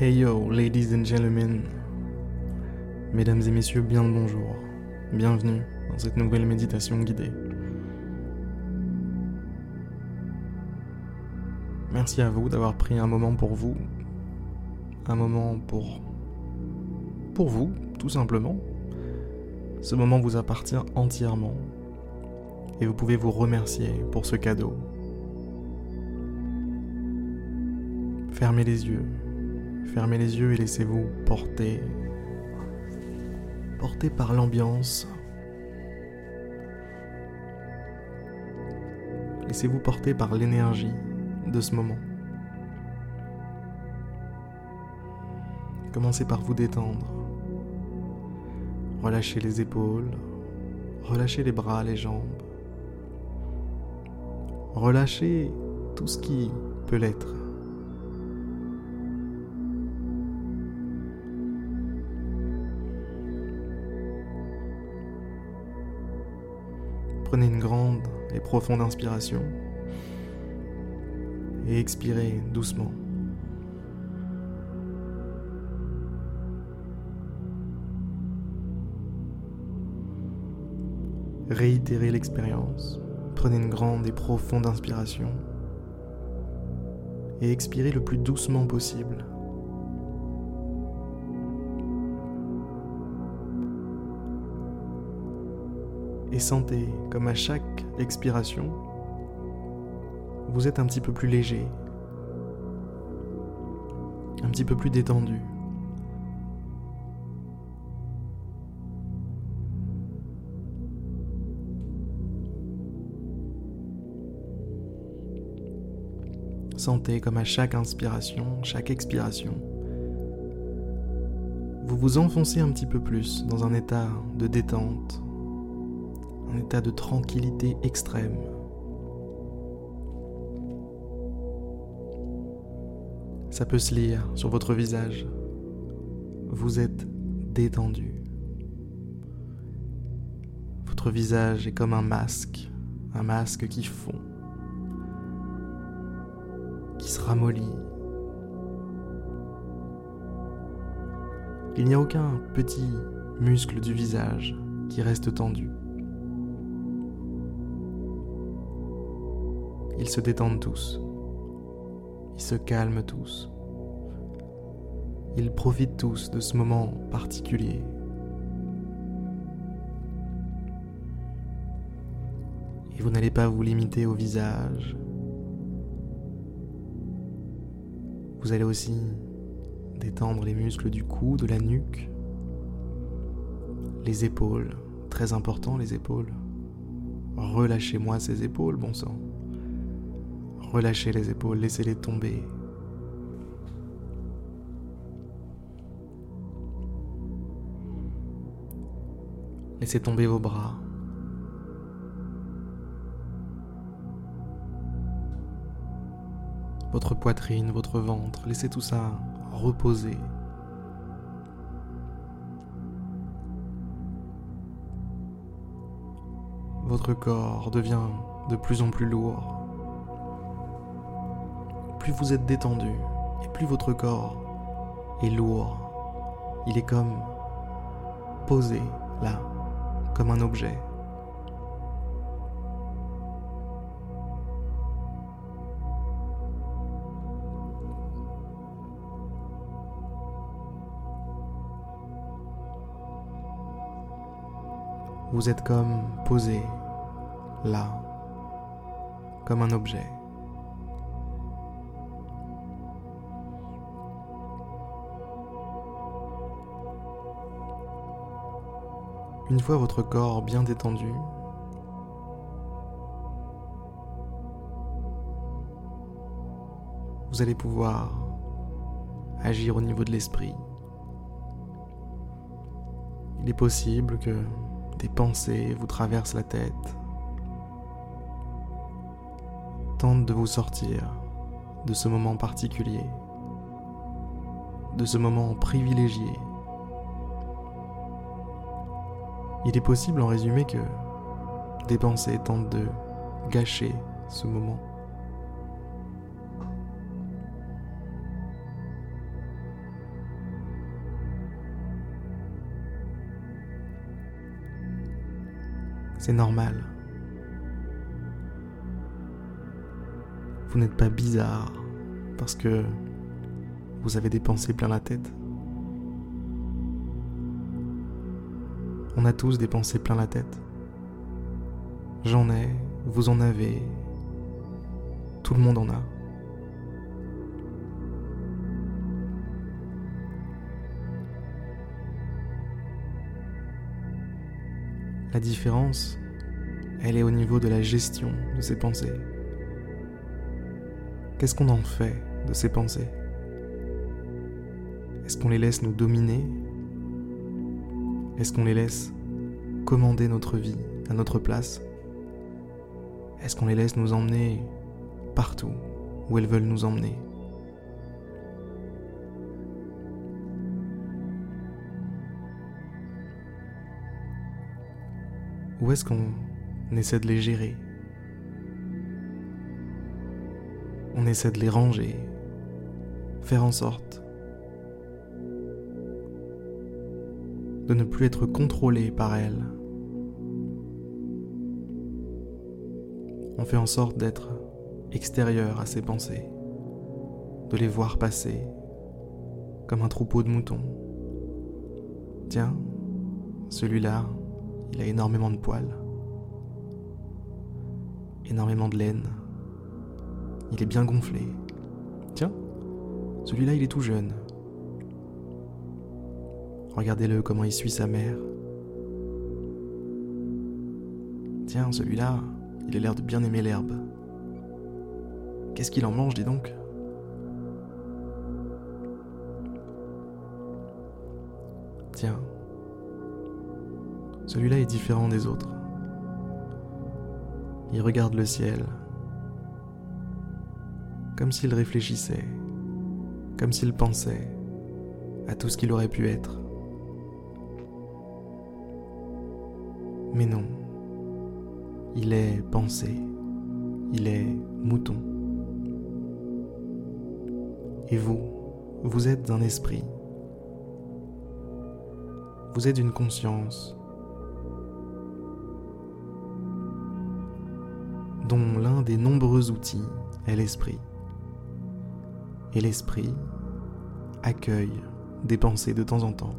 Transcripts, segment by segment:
Hey yo, ladies and gentlemen. Mesdames et messieurs, bien le bonjour. Bienvenue dans cette nouvelle méditation guidée. Merci à vous d'avoir pris un moment pour vous. Un moment pour. pour vous, tout simplement. Ce moment vous appartient entièrement. Et vous pouvez vous remercier pour ce cadeau. Fermez les yeux. Fermez les yeux et laissez-vous porter. Porter par l'ambiance. Laissez-vous porter par l'énergie de ce moment. Commencez par vous détendre. Relâchez les épaules. Relâchez les bras, les jambes. Relâchez tout ce qui peut l'être. Prenez une grande et profonde inspiration et expirez doucement. Réitérez l'expérience. Prenez une grande et profonde inspiration et expirez le plus doucement possible. Sentez comme à chaque expiration, vous êtes un petit peu plus léger, un petit peu plus détendu. Sentez comme à chaque inspiration, chaque expiration, vous vous enfoncez un petit peu plus dans un état de détente, un état de tranquillité extrême. Ça peut se lire sur votre visage. Vous êtes détendu. Votre visage est comme un masque, un masque qui fond, qui se ramollit. Il n'y a aucun petit muscle du visage qui reste tendu. Ils se détendent tous. Ils se calment tous. Ils profitent tous de ce moment particulier. Et vous n'allez pas vous limiter au visage. Vous allez aussi détendre les muscles du cou, de la nuque, les épaules, très important les épaules. Relâchez-moi ces épaules, bon sang. Relâchez les épaules, laissez-les tomber. Laissez tomber vos bras. Votre poitrine, votre ventre, laissez tout ça reposer. Votre corps devient de plus en plus lourd plus vous êtes détendu et plus votre corps est lourd. Il est comme posé là, comme un objet. Vous êtes comme posé là, comme un objet. Une fois votre corps bien détendu, vous allez pouvoir agir au niveau de l'esprit. Il est possible que des pensées vous traversent la tête, tentent de vous sortir de ce moment particulier, de ce moment privilégié Il est possible en résumé que des pensées tentent de gâcher ce moment. C'est normal. Vous n'êtes pas bizarre parce que vous avez des pensées plein la tête. On a tous des pensées plein la tête. J'en ai, vous en avez, tout le monde en a. La différence, elle est au niveau de la gestion de ces pensées. Qu'est-ce qu'on en fait de ces pensées? Est-ce qu'on les laisse nous dominer? Est-ce qu'on les laisse commander notre vie à notre place? Est-ce qu'on les laisse nous emmener partout où elles veulent nous emmener? Ou est-ce qu'on essaie de les gérer? On essaie de les ranger, faire en sorte de ne plus être contrôlé par elles. On fait en sorte d'être extérieur à ces pensées, de les voir passer comme un troupeau de moutons. Tiens, celui-là, il a énormément de poils, énormément de laine. Il est bien gonflé. Tiens, celui-là, il est tout jeune. Regardez-le comment il suit sa mère. Tiens, celui-là, il a l'air de bien aimer l'herbe. Qu'est-ce qu'il en mange, dis donc? Tiens, celui-là est différent des autres. Il regarde le ciel, comme s'il réfléchissait, comme s'il pensait à tout ce qu'il aurait pu être. Mais non, il est pensé, il est mouton. Et vous, vous êtes un esprit, vous êtes une conscience, dont l'un des nombreux outils est l'esprit. Et l'esprit accueille des pensées de temps en temps.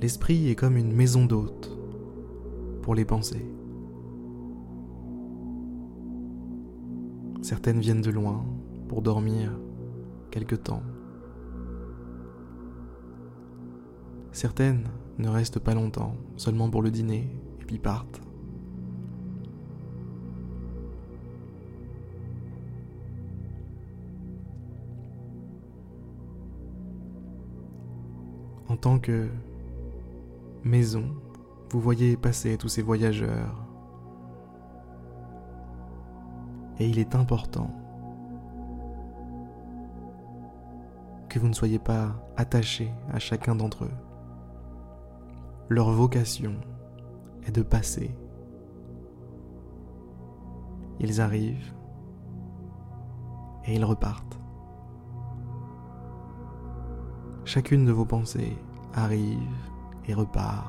L'esprit est comme une maison d'hôte pour les pensées. Certaines viennent de loin pour dormir quelque temps. Certaines ne restent pas longtemps, seulement pour le dîner, et puis partent. En tant que maison, vous voyez passer tous ces voyageurs. Et il est important que vous ne soyez pas attaché à chacun d'entre eux. Leur vocation est de passer. Ils arrivent et ils repartent. Chacune de vos pensées arrive et repart.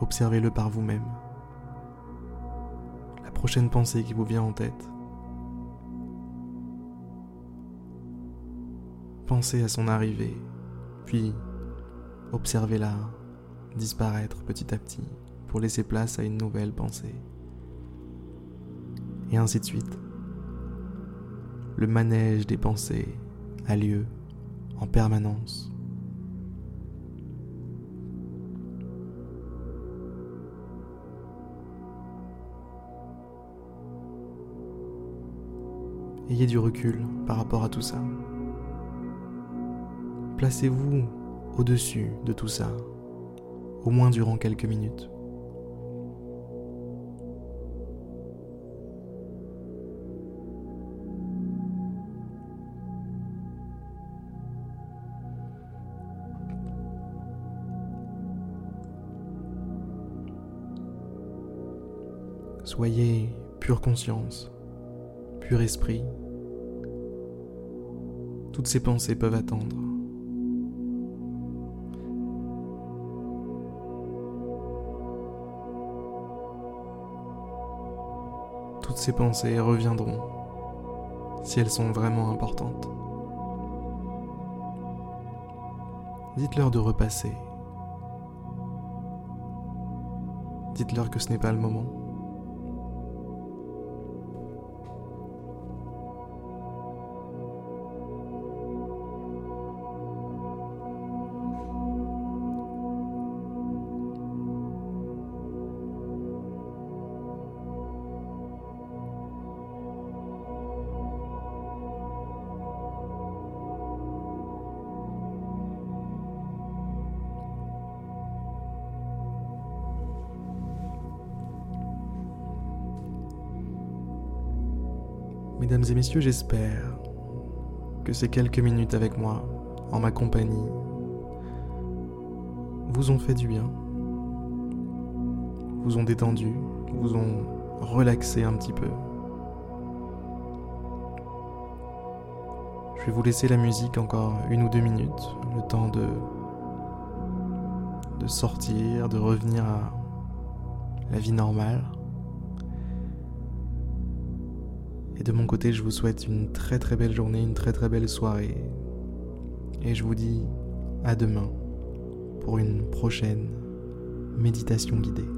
Observez-le par vous-même. La prochaine pensée qui vous vient en tête. Pensez à son arrivée, puis observez-la disparaître petit à petit pour laisser place à une nouvelle pensée. Et ainsi de suite. Le manège des pensées a lieu en permanence. Ayez du recul par rapport à tout ça. Placez-vous au-dessus de tout ça, au moins durant quelques minutes. Soyez pure conscience, pur esprit, toutes ces pensées peuvent attendre. Toutes ces pensées reviendront si elles sont vraiment importantes. Dites-leur de repasser. Dites-leur que ce n'est pas le moment. Mesdames et messieurs, j'espère que ces quelques minutes avec moi, en ma compagnie, vous ont fait du bien, vous ont détendu, vous ont relaxé un petit peu. Je vais vous laisser la musique encore une ou deux minutes, le temps de, de sortir, de revenir à la vie normale. Et de mon côté, je vous souhaite une très très belle journée, une très très belle soirée. Et je vous dis à demain pour une prochaine méditation guidée.